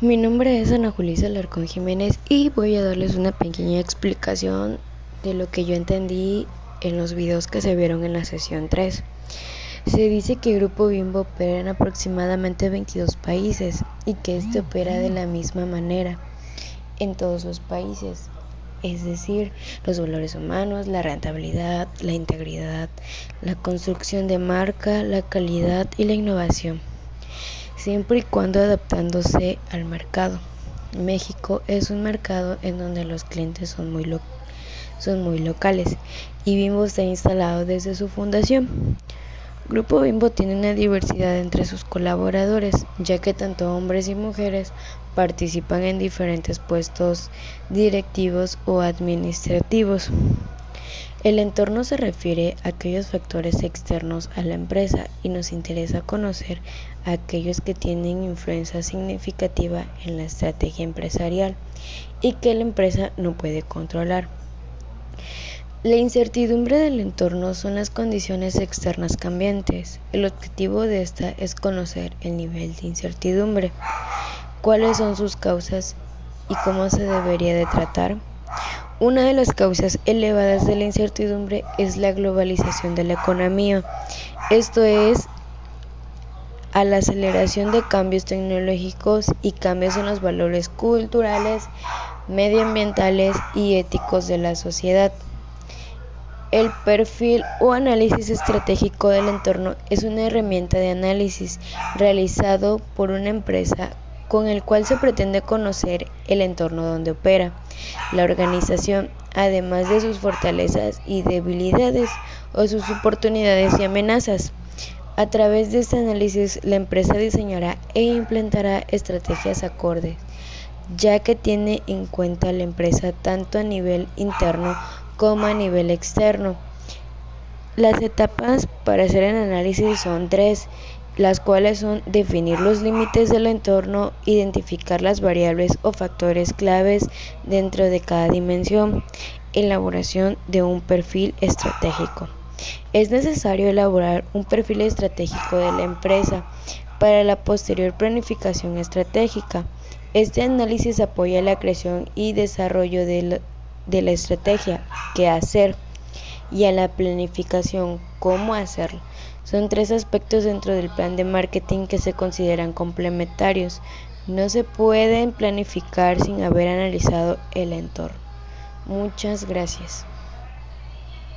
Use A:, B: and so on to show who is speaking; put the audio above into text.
A: Mi nombre es Ana Julisa Alarcón Jiménez y voy a darles una pequeña explicación de lo que yo entendí en los videos que se vieron en la sesión 3. Se dice que el Grupo Bimbo opera en aproximadamente 22 países y que este opera de la misma manera en todos los países, es decir, los valores humanos, la rentabilidad, la integridad, la construcción de marca, la calidad y la innovación siempre y cuando adaptándose al mercado. México es un mercado en donde los clientes son muy, son muy locales y Bimbo está instalado desde su fundación. Grupo Bimbo tiene una diversidad entre sus colaboradores, ya que tanto hombres y mujeres participan en diferentes puestos directivos o administrativos. El entorno se refiere a aquellos factores externos a la empresa y nos interesa conocer a aquellos que tienen influencia significativa en la estrategia empresarial y que la empresa no puede controlar. La incertidumbre del entorno son las condiciones externas cambiantes. El objetivo de esta es conocer el nivel de incertidumbre, cuáles son sus causas y cómo se debería de tratar. Una de las causas elevadas de la incertidumbre es la globalización de la economía, esto es, a la aceleración de cambios tecnológicos y cambios en los valores culturales, medioambientales y éticos de la sociedad. El perfil o análisis estratégico del entorno es una herramienta de análisis realizado por una empresa con el cual se pretende conocer el entorno donde opera la organización, además de sus fortalezas y debilidades o sus oportunidades y amenazas. A través de este análisis, la empresa diseñará e implementará estrategias acordes, ya que tiene en cuenta la empresa tanto a nivel interno como a nivel externo. Las etapas para hacer el análisis son tres las cuales son definir los límites del entorno, identificar las variables o factores claves dentro de cada dimensión, elaboración de un perfil estratégico. Es necesario elaborar un perfil estratégico de la empresa para la posterior planificación estratégica. Este análisis apoya la creación y desarrollo de la, estrategia, qué hacer, y a la planificación, cómo hacerlo. Son tres aspectos dentro del plan de marketing que se consideran complementarios. No se pueden planificar sin haber analizado el entorno. Muchas gracias.